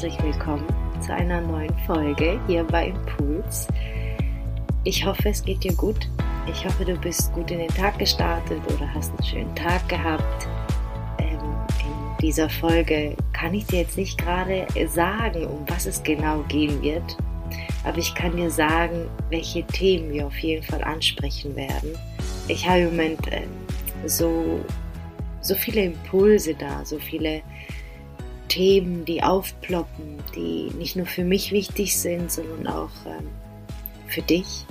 herzlich willkommen zu einer neuen Folge hier bei Impuls. Ich hoffe, es geht dir gut. Ich hoffe, du bist gut in den Tag gestartet oder hast einen schönen Tag gehabt. Ähm, in dieser Folge kann ich dir jetzt nicht gerade sagen, um was es genau gehen wird, aber ich kann dir sagen, welche Themen wir auf jeden Fall ansprechen werden. Ich habe im Moment äh, so, so viele Impulse da, so viele Themen, die aufploppen, die nicht nur für mich wichtig sind, sondern auch ähm, für dich,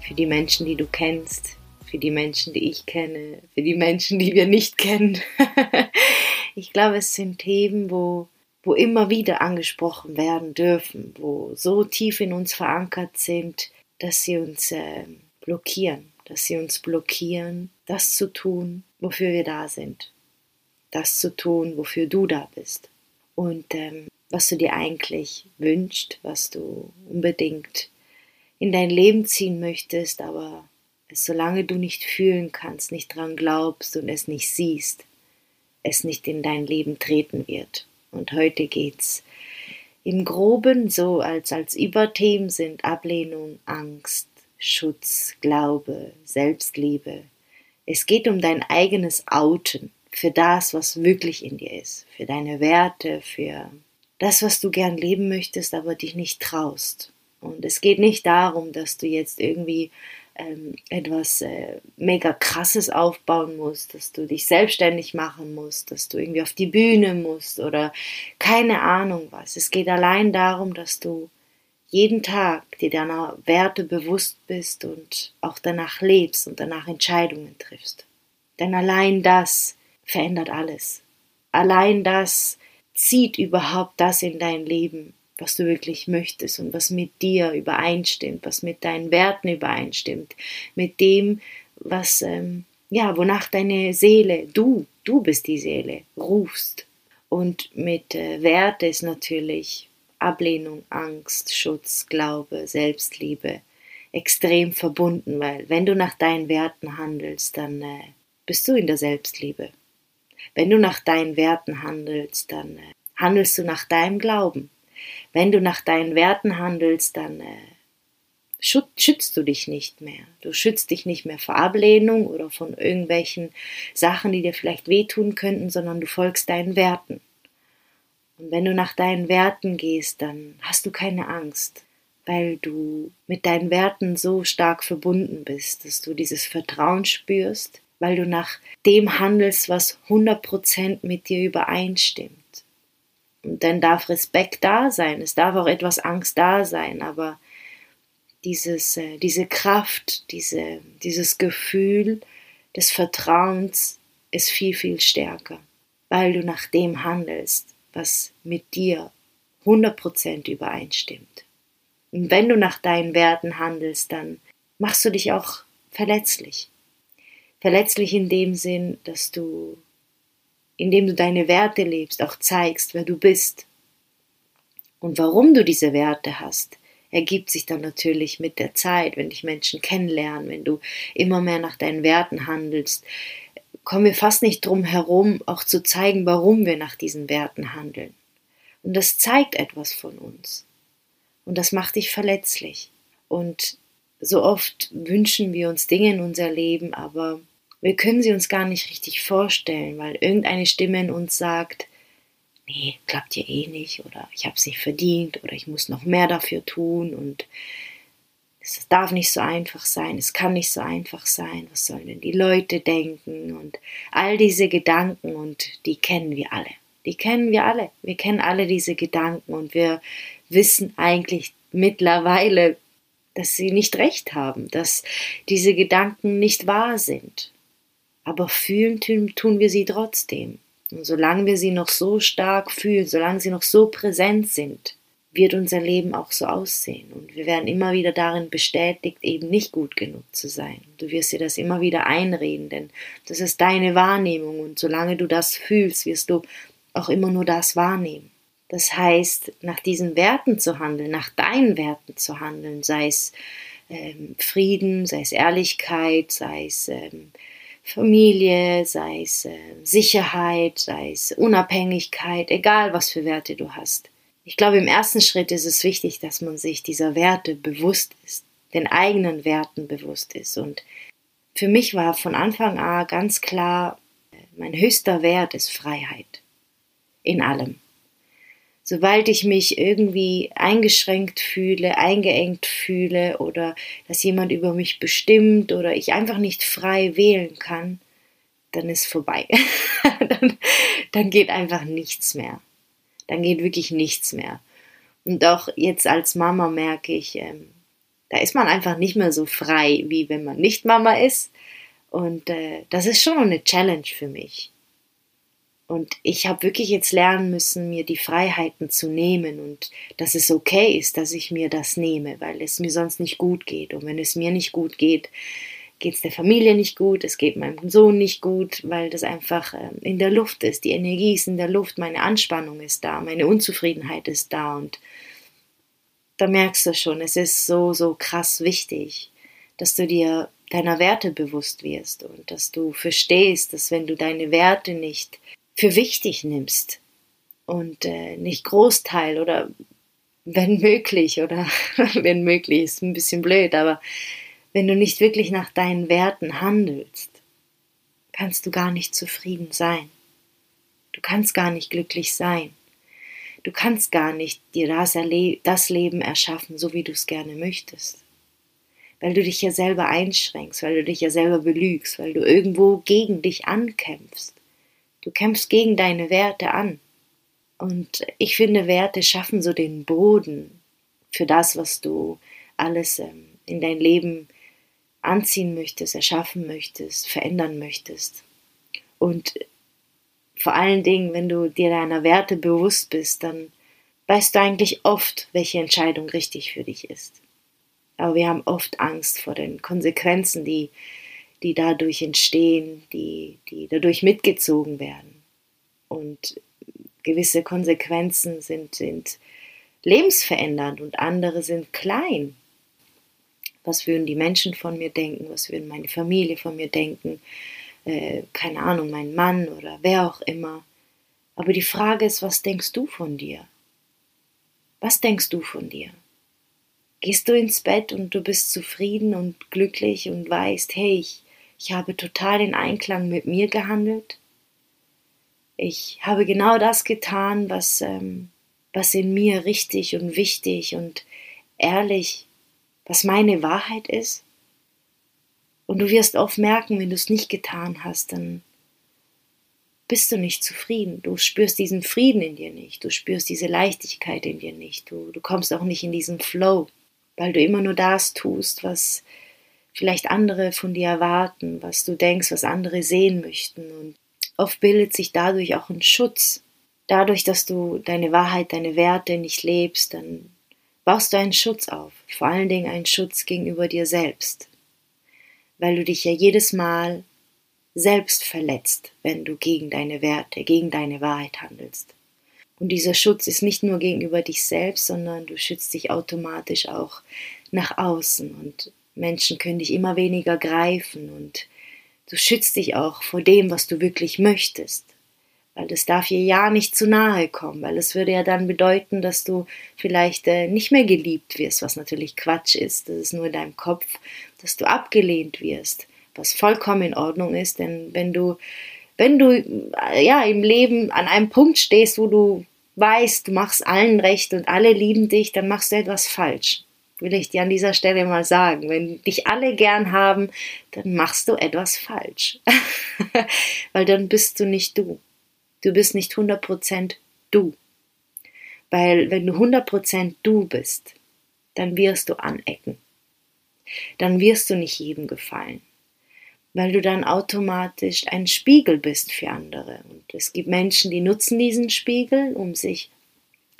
für die Menschen, die du kennst, für die Menschen, die ich kenne, für die Menschen, die wir nicht kennen. ich glaube, es sind Themen, wo, wo immer wieder angesprochen werden dürfen, wo so tief in uns verankert sind, dass sie uns äh, blockieren, dass sie uns blockieren, das zu tun, wofür wir da sind das zu tun, wofür du da bist. Und ähm, was du dir eigentlich wünschst, was du unbedingt in dein Leben ziehen möchtest, aber solange du nicht fühlen kannst, nicht dran glaubst und es nicht siehst, es nicht in dein Leben treten wird. Und heute geht's im Groben so als als Überthemen sind Ablehnung, Angst, Schutz, Glaube, Selbstliebe. Es geht um dein eigenes Outen für das, was wirklich in dir ist, für deine Werte, für das, was du gern leben möchtest, aber dich nicht traust. Und es geht nicht darum, dass du jetzt irgendwie ähm, etwas äh, mega krasses aufbauen musst, dass du dich selbstständig machen musst, dass du irgendwie auf die Bühne musst oder keine Ahnung was. Es geht allein darum, dass du jeden Tag dir deiner Werte bewusst bist und auch danach lebst und danach Entscheidungen triffst. Denn allein das verändert alles. Allein das zieht überhaupt das in dein Leben, was du wirklich möchtest und was mit dir übereinstimmt, was mit deinen Werten übereinstimmt, mit dem, was, ähm, ja, wonach deine Seele, du, du bist die Seele, rufst. Und mit äh, Werte ist natürlich Ablehnung, Angst, Schutz, Glaube, Selbstliebe extrem verbunden, weil wenn du nach deinen Werten handelst, dann äh, bist du in der Selbstliebe. Wenn du nach deinen Werten handelst, dann äh, handelst du nach deinem Glauben. Wenn du nach deinen Werten handelst, dann äh, schützt du dich nicht mehr. Du schützt dich nicht mehr vor Ablehnung oder von irgendwelchen Sachen, die dir vielleicht wehtun könnten, sondern du folgst deinen Werten. Und wenn du nach deinen Werten gehst, dann hast du keine Angst, weil du mit deinen Werten so stark verbunden bist, dass du dieses Vertrauen spürst, weil du nach dem handelst, was 100% mit dir übereinstimmt. Und dann darf Respekt da sein, es darf auch etwas Angst da sein, aber dieses, äh, diese Kraft, diese, dieses Gefühl des Vertrauens ist viel, viel stärker, weil du nach dem handelst, was mit dir 100% übereinstimmt. Und wenn du nach deinen Werten handelst, dann machst du dich auch verletzlich. Verletzlich in dem Sinn, dass du, indem du deine Werte lebst, auch zeigst, wer du bist. Und warum du diese Werte hast, ergibt sich dann natürlich mit der Zeit, wenn dich Menschen kennenlernen, wenn du immer mehr nach deinen Werten handelst, kommen wir fast nicht drum herum, auch zu zeigen, warum wir nach diesen Werten handeln. Und das zeigt etwas von uns. Und das macht dich verletzlich. Und so oft wünschen wir uns Dinge in unser Leben, aber wir können sie uns gar nicht richtig vorstellen, weil irgendeine Stimme in uns sagt, nee, klappt ja eh nicht oder ich habe es nicht verdient oder ich muss noch mehr dafür tun und es darf nicht so einfach sein, es kann nicht so einfach sein, was sollen denn die Leute denken und all diese Gedanken und die kennen wir alle. Die kennen wir alle. Wir kennen alle diese Gedanken und wir wissen eigentlich mittlerweile, dass sie nicht recht haben, dass diese Gedanken nicht wahr sind aber fühlen tun wir sie trotzdem. Und solange wir sie noch so stark fühlen, solange sie noch so präsent sind, wird unser Leben auch so aussehen. Und wir werden immer wieder darin bestätigt, eben nicht gut genug zu sein. Du wirst dir das immer wieder einreden, denn das ist deine Wahrnehmung. Und solange du das fühlst, wirst du auch immer nur das wahrnehmen. Das heißt, nach diesen Werten zu handeln, nach deinen Werten zu handeln, sei es ähm, Frieden, sei es Ehrlichkeit, sei es ähm, Familie, sei es äh, Sicherheit, sei es Unabhängigkeit, egal was für Werte du hast. Ich glaube, im ersten Schritt ist es wichtig, dass man sich dieser Werte bewusst ist, den eigenen Werten bewusst ist. Und für mich war von Anfang an ganz klar, mein höchster Wert ist Freiheit. In allem. Sobald ich mich irgendwie eingeschränkt fühle, eingeengt fühle oder dass jemand über mich bestimmt oder ich einfach nicht frei wählen kann, dann ist vorbei. dann, dann geht einfach nichts mehr dann geht wirklich nichts mehr. Und auch jetzt als Mama merke ich, ähm, da ist man einfach nicht mehr so frei, wie wenn man nicht Mama ist. Und äh, das ist schon eine Challenge für mich. Und ich habe wirklich jetzt lernen müssen, mir die Freiheiten zu nehmen und dass es okay ist, dass ich mir das nehme, weil es mir sonst nicht gut geht. Und wenn es mir nicht gut geht, geht es der Familie nicht gut, es geht meinem Sohn nicht gut, weil das einfach äh, in der Luft ist. Die Energie ist in der Luft, meine Anspannung ist da, meine Unzufriedenheit ist da und da merkst du schon, es ist so, so krass wichtig, dass du dir deiner Werte bewusst wirst und dass du verstehst, dass wenn du deine Werte nicht für wichtig nimmst und äh, nicht Großteil oder wenn möglich oder wenn möglich ist ein bisschen blöd, aber wenn du nicht wirklich nach deinen Werten handelst, kannst du gar nicht zufrieden sein. Du kannst gar nicht glücklich sein. Du kannst gar nicht dir das, das Leben erschaffen, so wie du es gerne möchtest. Weil du dich ja selber einschränkst, weil du dich ja selber belügst, weil du irgendwo gegen dich ankämpfst. Du kämpfst gegen deine Werte an. Und ich finde, Werte schaffen so den Boden für das, was du alles ähm, in dein Leben anziehen möchtest, erschaffen möchtest, verändern möchtest. Und vor allen Dingen, wenn du dir deiner Werte bewusst bist, dann weißt du eigentlich oft, welche Entscheidung richtig für dich ist. Aber wir haben oft Angst vor den Konsequenzen, die, die dadurch entstehen, die, die dadurch mitgezogen werden. Und gewisse Konsequenzen sind, sind lebensverändernd und andere sind klein was würden die Menschen von mir denken, was würden meine Familie von mir denken, äh, keine Ahnung, mein Mann oder wer auch immer. Aber die Frage ist, was denkst du von dir? Was denkst du von dir? Gehst du ins Bett und du bist zufrieden und glücklich und weißt, hey, ich, ich habe total in Einklang mit mir gehandelt? Ich habe genau das getan, was, ähm, was in mir richtig und wichtig und ehrlich was meine Wahrheit ist. Und du wirst oft merken, wenn du es nicht getan hast, dann bist du nicht zufrieden. Du spürst diesen Frieden in dir nicht. Du spürst diese Leichtigkeit in dir nicht. Du, du kommst auch nicht in diesen Flow, weil du immer nur das tust, was vielleicht andere von dir erwarten, was du denkst, was andere sehen möchten. Und oft bildet sich dadurch auch ein Schutz. Dadurch, dass du deine Wahrheit, deine Werte nicht lebst, dann baust du einen Schutz auf, vor allen Dingen einen Schutz gegenüber dir selbst, weil du dich ja jedes Mal selbst verletzt, wenn du gegen deine Werte, gegen deine Wahrheit handelst. Und dieser Schutz ist nicht nur gegenüber dich selbst, sondern du schützt dich automatisch auch nach außen und Menschen können dich immer weniger greifen und du schützt dich auch vor dem, was du wirklich möchtest weil das darf ihr ja nicht zu nahe kommen, weil es würde ja dann bedeuten, dass du vielleicht äh, nicht mehr geliebt wirst, was natürlich Quatsch ist, das ist nur in deinem Kopf, dass du abgelehnt wirst, was vollkommen in Ordnung ist, denn wenn du, wenn du äh, ja im Leben an einem Punkt stehst, wo du weißt, du machst allen recht und alle lieben dich, dann machst du etwas falsch. Will ich dir an dieser Stelle mal sagen. Wenn dich alle gern haben, dann machst du etwas falsch. weil dann bist du nicht du. Du bist nicht 100% du. Weil wenn du 100% du bist, dann wirst du anecken. Dann wirst du nicht jedem gefallen. Weil du dann automatisch ein Spiegel bist für andere. Und es gibt Menschen, die nutzen diesen Spiegel, um sich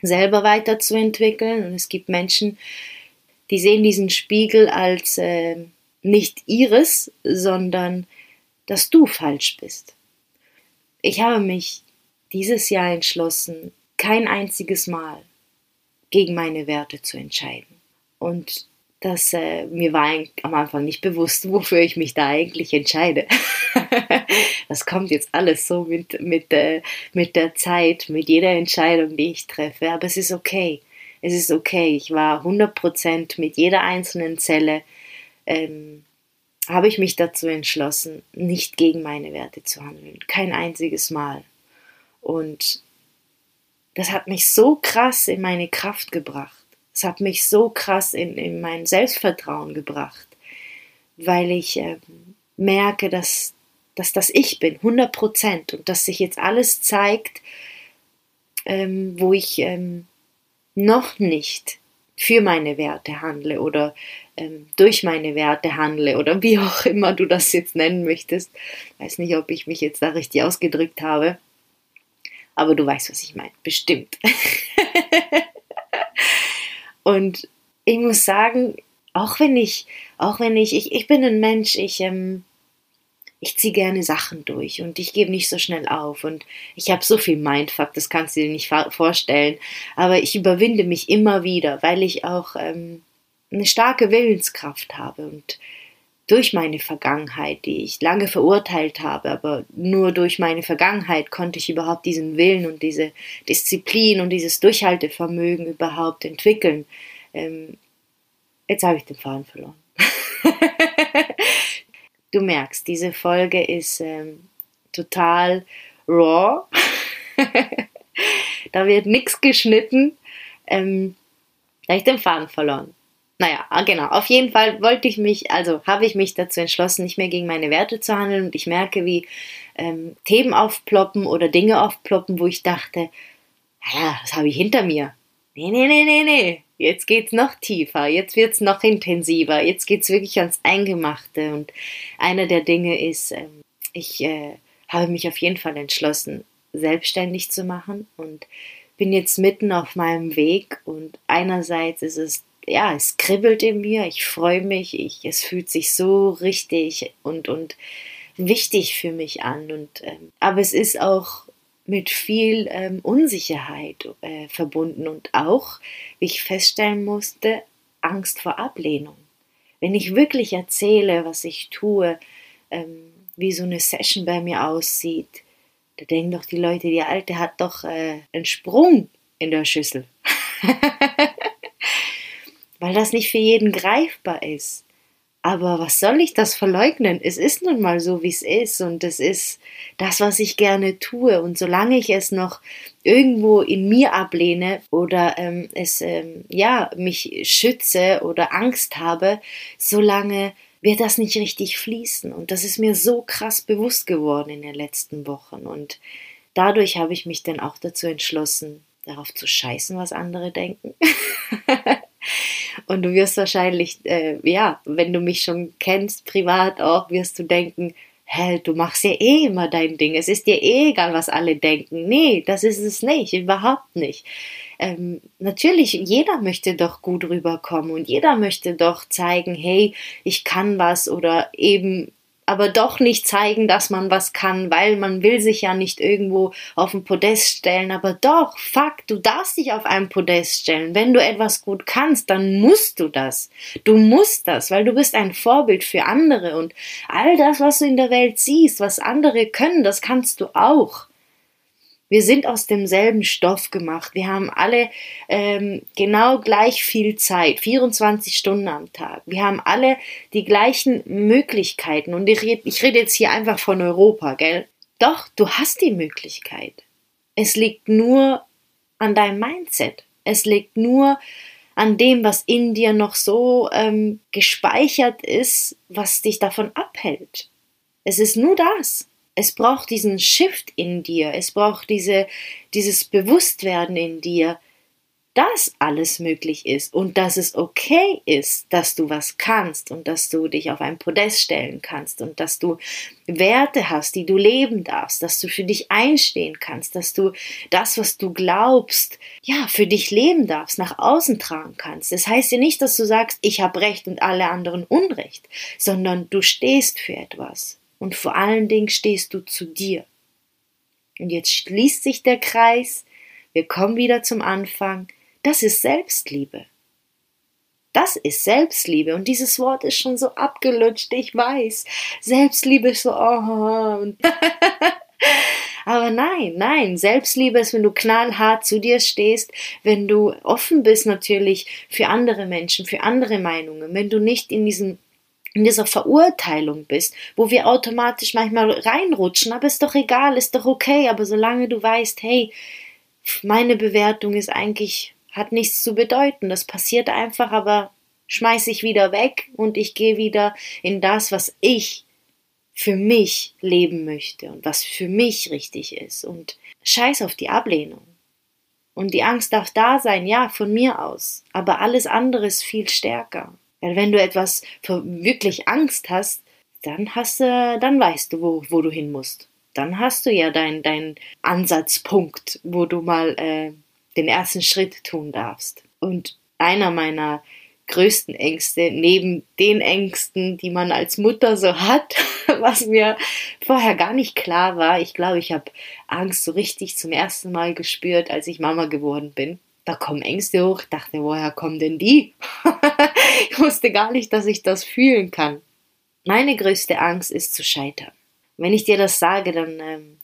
selber weiterzuentwickeln. Und es gibt Menschen, die sehen diesen Spiegel als äh, nicht ihres, sondern dass du falsch bist. Ich habe mich dieses Jahr entschlossen, kein einziges Mal gegen meine Werte zu entscheiden. Und das äh, mir war am Anfang nicht bewusst, wofür ich mich da eigentlich entscheide. das kommt jetzt alles so mit, mit, äh, mit der Zeit, mit jeder Entscheidung, die ich treffe. Aber es ist okay. Es ist okay. Ich war 100% mit jeder einzelnen Zelle, ähm, habe ich mich dazu entschlossen, nicht gegen meine Werte zu handeln. Kein einziges Mal. Und das hat mich so krass in meine Kraft gebracht. Es hat mich so krass in, in mein Selbstvertrauen gebracht, weil ich äh, merke, dass, dass das ich bin, 100 Prozent, und dass sich jetzt alles zeigt, ähm, wo ich ähm, noch nicht für meine Werte handle oder ähm, durch meine Werte handle oder wie auch immer du das jetzt nennen möchtest. Weiß nicht, ob ich mich jetzt da richtig ausgedrückt habe. Aber du weißt, was ich meine. Bestimmt. und ich muss sagen, auch wenn ich, auch wenn ich, ich, ich bin ein Mensch, ich, ähm, ich ziehe gerne Sachen durch und ich gebe nicht so schnell auf und ich habe so viel Mindfuck, das kannst du dir nicht vorstellen, aber ich überwinde mich immer wieder, weil ich auch ähm, eine starke Willenskraft habe und durch meine Vergangenheit, die ich lange verurteilt habe, aber nur durch meine Vergangenheit konnte ich überhaupt diesen Willen und diese Disziplin und dieses Durchhaltevermögen überhaupt entwickeln. Ähm, jetzt habe ich den Faden verloren. du merkst, diese Folge ist ähm, total raw. da wird nichts geschnitten. Ähm, da ich den Faden verloren. Naja, ah, genau. Auf jeden Fall wollte ich mich, also habe ich mich dazu entschlossen, nicht mehr gegen meine Werte zu handeln. Und ich merke, wie ähm, Themen aufploppen oder Dinge aufploppen, wo ich dachte, ja, das habe ich hinter mir. Nee, nee, nee, nee, nee. Jetzt geht's noch tiefer, jetzt wird's noch intensiver, jetzt geht's wirklich ans Eingemachte. Und einer der Dinge ist, ähm, ich äh, habe mich auf jeden Fall entschlossen, selbstständig zu machen und bin jetzt mitten auf meinem Weg. Und einerseits ist es ja, es kribbelt in mir, ich freue mich, ich, es fühlt sich so richtig und, und wichtig für mich an. Und, ähm, aber es ist auch mit viel ähm, Unsicherheit äh, verbunden und auch, wie ich feststellen musste, Angst vor Ablehnung. Wenn ich wirklich erzähle, was ich tue, ähm, wie so eine Session bei mir aussieht, da denken doch die Leute, die Alte hat doch äh, einen Sprung in der Schüssel. weil das nicht für jeden greifbar ist. Aber was soll ich das verleugnen? Es ist nun mal so, wie es ist und es ist das, was ich gerne tue. Und solange ich es noch irgendwo in mir ablehne oder ähm, es ähm, ja mich schütze oder Angst habe, solange wird das nicht richtig fließen. Und das ist mir so krass bewusst geworden in den letzten Wochen. Und dadurch habe ich mich dann auch dazu entschlossen, darauf zu scheißen, was andere denken. Und du wirst wahrscheinlich, äh, ja, wenn du mich schon kennst, privat auch, wirst du denken, hä, du machst ja eh immer dein Ding. Es ist dir eh egal, was alle denken. Nee, das ist es nicht, überhaupt nicht. Ähm, natürlich, jeder möchte doch gut rüberkommen und jeder möchte doch zeigen, hey, ich kann was oder eben aber doch nicht zeigen, dass man was kann, weil man will sich ja nicht irgendwo auf ein Podest stellen, aber doch, fuck, du darfst dich auf ein Podest stellen. Wenn du etwas gut kannst, dann musst du das. Du musst das, weil du bist ein Vorbild für andere und all das, was du in der Welt siehst, was andere können, das kannst du auch. Wir sind aus demselben Stoff gemacht. Wir haben alle ähm, genau gleich viel Zeit, 24 Stunden am Tag. Wir haben alle die gleichen Möglichkeiten. Und ich rede, rede jetzt hier einfach von Europa, gell? Doch, du hast die Möglichkeit. Es liegt nur an deinem Mindset. Es liegt nur an dem, was in dir noch so ähm, gespeichert ist, was dich davon abhält. Es ist nur das es braucht diesen Shift in dir, es braucht diese, dieses Bewusstwerden in dir, dass alles möglich ist und dass es okay ist, dass du was kannst und dass du dich auf ein Podest stellen kannst und dass du Werte hast, die du leben darfst, dass du für dich einstehen kannst, dass du das, was du glaubst, ja, für dich leben darfst, nach außen tragen kannst. Das heißt ja nicht, dass du sagst, ich habe Recht und alle anderen Unrecht, sondern du stehst für etwas und vor allen Dingen stehst du zu dir. Und jetzt schließt sich der Kreis, wir kommen wieder zum Anfang, das ist Selbstliebe. Das ist Selbstliebe und dieses Wort ist schon so abgelutscht, ich weiß. Selbstliebe ist so, oh. Aber nein, nein, Selbstliebe ist, wenn du knallhart zu dir stehst, wenn du offen bist natürlich für andere Menschen, für andere Meinungen, wenn du nicht in diesem in dieser Verurteilung bist, wo wir automatisch manchmal reinrutschen, aber ist doch egal, ist doch okay, aber solange du weißt, hey, meine Bewertung ist eigentlich, hat nichts zu bedeuten, das passiert einfach, aber schmeiß ich wieder weg und ich gehe wieder in das, was ich für mich leben möchte und was für mich richtig ist und scheiß auf die Ablehnung. Und die Angst darf da sein, ja, von mir aus, aber alles andere ist viel stärker. Weil wenn du etwas wirklich Angst hast, dann hast du, dann weißt du, wo, wo du hin musst. Dann hast du ja deinen dein Ansatzpunkt, wo du mal äh, den ersten Schritt tun darfst. Und einer meiner größten Ängste, neben den Ängsten, die man als Mutter so hat, was mir vorher gar nicht klar war. Ich glaube, ich habe Angst so richtig zum ersten Mal gespürt, als ich Mama geworden bin da kommen Ängste hoch. Ich dachte, woher kommen denn die? ich wusste gar nicht, dass ich das fühlen kann. Meine größte Angst ist zu scheitern. Wenn ich dir das sage, dann ähm,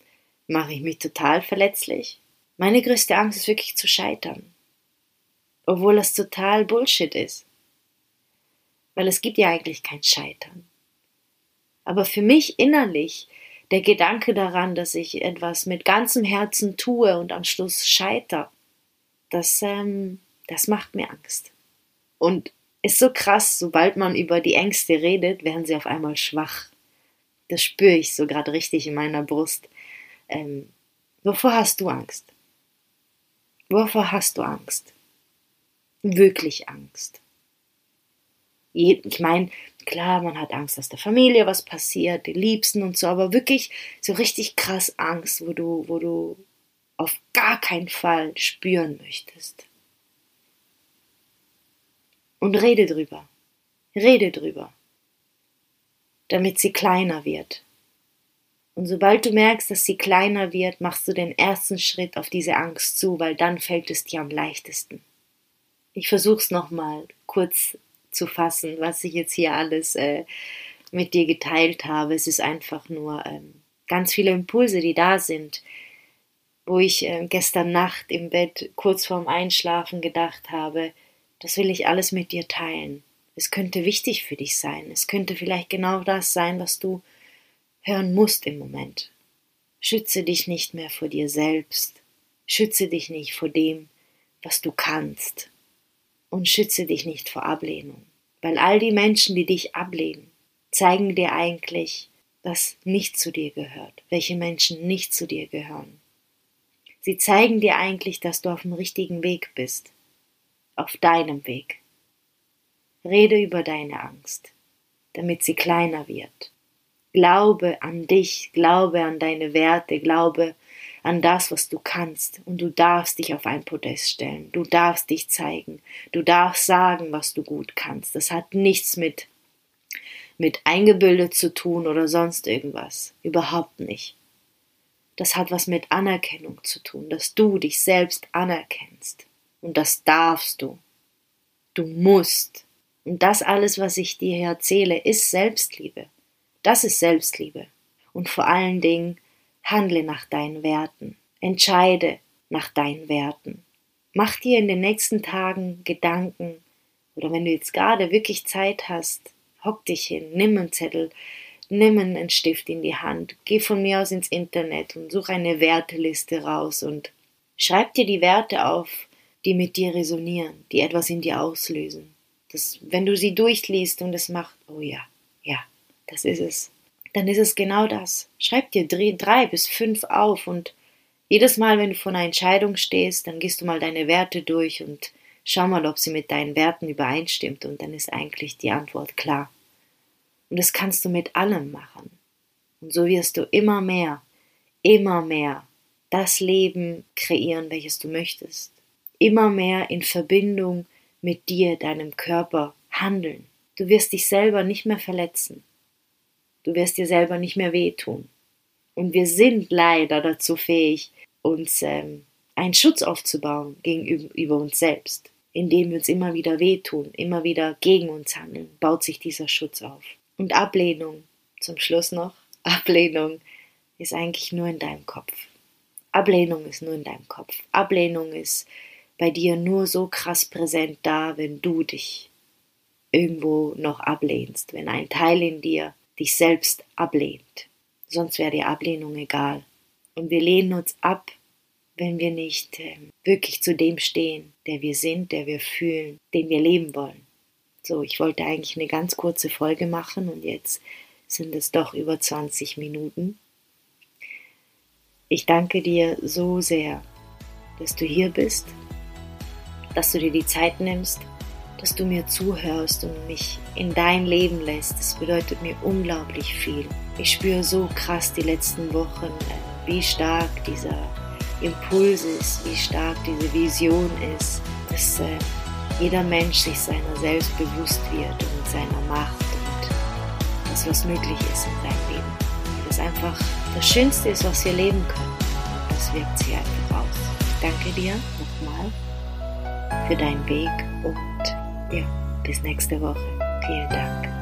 mache ich mich total verletzlich. Meine größte Angst ist wirklich zu scheitern. Obwohl das total Bullshit ist. Weil es gibt ja eigentlich kein Scheitern. Aber für mich innerlich der Gedanke daran, dass ich etwas mit ganzem Herzen tue und am Schluss scheitere, das, ähm, das macht mir Angst. Und ist so krass, sobald man über die Ängste redet, werden sie auf einmal schwach. Das spüre ich so gerade richtig in meiner Brust. Ähm, wovor hast du Angst? Wovor hast du Angst? Wirklich Angst. Ich meine, klar, man hat Angst, dass der Familie was passiert, die Liebsten und so, aber wirklich so richtig krass Angst, wo du, wo du auf gar keinen Fall spüren möchtest. Und rede drüber. Rede drüber. Damit sie kleiner wird. Und sobald du merkst, dass sie kleiner wird, machst du den ersten Schritt auf diese Angst zu, weil dann fällt es dir am leichtesten. Ich versuch's nochmal kurz zu fassen, was ich jetzt hier alles äh, mit dir geteilt habe. Es ist einfach nur ähm, ganz viele Impulse, die da sind, wo ich äh, gestern Nacht im Bett kurz vorm Einschlafen gedacht habe, das will ich alles mit dir teilen. Es könnte wichtig für dich sein. Es könnte vielleicht genau das sein, was du hören musst im Moment. Schütze dich nicht mehr vor dir selbst. Schütze dich nicht vor dem, was du kannst. Und schütze dich nicht vor Ablehnung. Weil all die Menschen, die dich ablehnen, zeigen dir eigentlich, was nicht zu dir gehört, welche Menschen nicht zu dir gehören. Sie zeigen dir eigentlich, dass du auf dem richtigen Weg bist. Auf deinem Weg. Rede über deine Angst, damit sie kleiner wird. Glaube an dich, glaube an deine Werte, glaube an das, was du kannst. Und du darfst dich auf ein Podest stellen. Du darfst dich zeigen. Du darfst sagen, was du gut kannst. Das hat nichts mit, mit eingebildet zu tun oder sonst irgendwas. Überhaupt nicht das hat was mit Anerkennung zu tun, dass du dich selbst anerkennst. Und das darfst du. Du musst. Und das alles, was ich dir erzähle, ist Selbstliebe. Das ist Selbstliebe. Und vor allen Dingen handle nach deinen Werten. Entscheide nach deinen Werten. Mach dir in den nächsten Tagen Gedanken, oder wenn du jetzt gerade wirklich Zeit hast, hock dich hin, nimm einen Zettel, nimm einen Stift in die Hand, geh von mir aus ins Internet und such eine Werteliste raus und schreib dir die Werte auf, die mit dir resonieren, die etwas in dir auslösen. Das, wenn du sie durchliest und es macht, oh ja, ja, das ist es, dann ist es genau das. Schreib dir drei, drei bis fünf auf und jedes Mal, wenn du vor einer Entscheidung stehst, dann gehst du mal deine Werte durch und schau mal, ob sie mit deinen Werten übereinstimmt und dann ist eigentlich die Antwort klar. Und das kannst du mit allem machen. Und so wirst du immer mehr, immer mehr das Leben kreieren, welches du möchtest. Immer mehr in Verbindung mit dir, deinem Körper handeln. Du wirst dich selber nicht mehr verletzen. Du wirst dir selber nicht mehr wehtun. Und wir sind leider dazu fähig, uns ähm, einen Schutz aufzubauen gegenüber uns selbst indem wir uns immer wieder wehtun, immer wieder gegen uns handeln, baut sich dieser Schutz auf. Und Ablehnung, zum Schluss noch, Ablehnung ist eigentlich nur in deinem Kopf. Ablehnung ist nur in deinem Kopf. Ablehnung ist bei dir nur so krass präsent da, wenn du dich irgendwo noch ablehnst, wenn ein Teil in dir dich selbst ablehnt. Sonst wäre die Ablehnung egal. Und wir lehnen uns ab, wenn wir nicht äh, wirklich zu dem stehen, der wir sind, der wir fühlen, den wir leben wollen. So, ich wollte eigentlich eine ganz kurze Folge machen und jetzt sind es doch über 20 Minuten. Ich danke dir so sehr, dass du hier bist, dass du dir die Zeit nimmst, dass du mir zuhörst und mich in dein Leben lässt. Das bedeutet mir unglaublich viel. Ich spüre so krass die letzten Wochen, äh, wie stark dieser Impuls ist, wie stark diese Vision ist, dass äh, jeder Mensch sich seiner selbst bewusst wird und seiner Macht und das, was möglich ist in seinem Leben. Das einfach das Schönste ist, was wir leben können. Und das wirkt sich einfach aus. Ich danke dir nochmal für deinen Weg und ja, bis nächste Woche. Vielen Dank.